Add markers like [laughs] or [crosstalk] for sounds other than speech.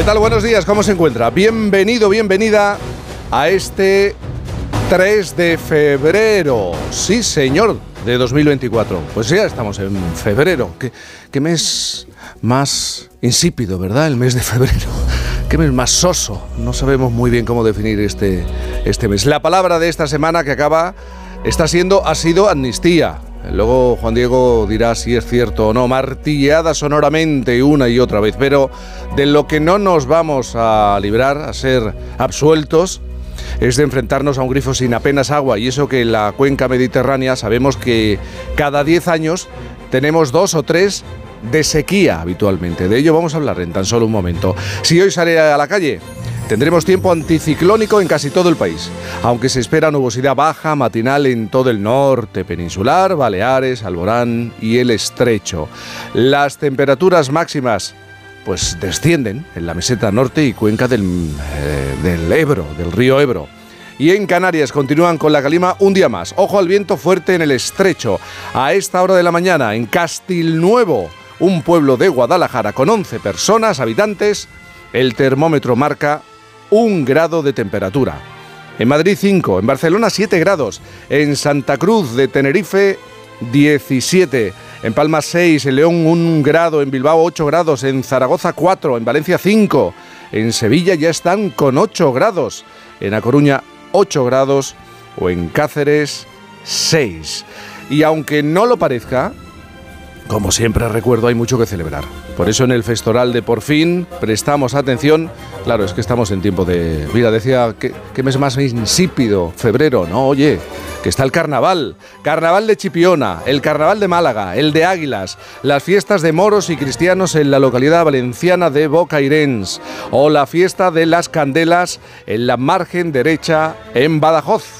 ¿Qué tal? Buenos días, ¿cómo se encuentra? Bienvenido, bienvenida a este 3 de febrero. Sí, señor, de 2024. Pues ya estamos en febrero. ¿Qué, qué mes más insípido, ¿verdad? El mes de febrero. [laughs] Qué mes más soso. No sabemos muy bien cómo definir este, este mes. La palabra de esta semana que acaba está siendo, ha sido amnistía. Luego Juan Diego dirá si es cierto o no, martillada sonoramente una y otra vez, pero de lo que no nos vamos a librar, a ser absueltos, es de enfrentarnos a un grifo sin apenas agua y eso que en la cuenca mediterránea sabemos que cada 10 años tenemos dos o tres de sequía habitualmente. De ello vamos a hablar en tan solo un momento. Si hoy sale a la calle, Tendremos tiempo anticiclónico en casi todo el país, aunque se espera nubosidad baja matinal en todo el norte peninsular, Baleares, Alborán y el Estrecho. Las temperaturas máximas pues descienden en la meseta norte y cuenca del, eh, del Ebro, del río Ebro. Y en Canarias continúan con la calima un día más. Ojo al viento fuerte en el estrecho. A esta hora de la mañana, en Castilnuevo, un pueblo de Guadalajara con 11 personas, habitantes, el termómetro marca un grado de temperatura. En Madrid 5, en Barcelona 7 grados, en Santa Cruz de Tenerife 17, en Palma 6, en León 1 grado, en Bilbao 8 grados, en Zaragoza 4, en Valencia 5, en Sevilla ya están con 8 grados, en A Coruña 8 grados. O en Cáceres 6. Y aunque no lo parezca, como siempre recuerdo, hay mucho que celebrar. Por eso en el Festoral de Por fin prestamos atención. Claro, es que estamos en tiempo de... Mira, decía, ¿qué, mes más insípido? Febrero, ¿no? Oye, que está el carnaval. Carnaval de Chipiona, el carnaval de Málaga, el de Águilas, las fiestas de moros y cristianos en la localidad valenciana de Bocairens o la fiesta de las candelas en la margen derecha en Badajoz.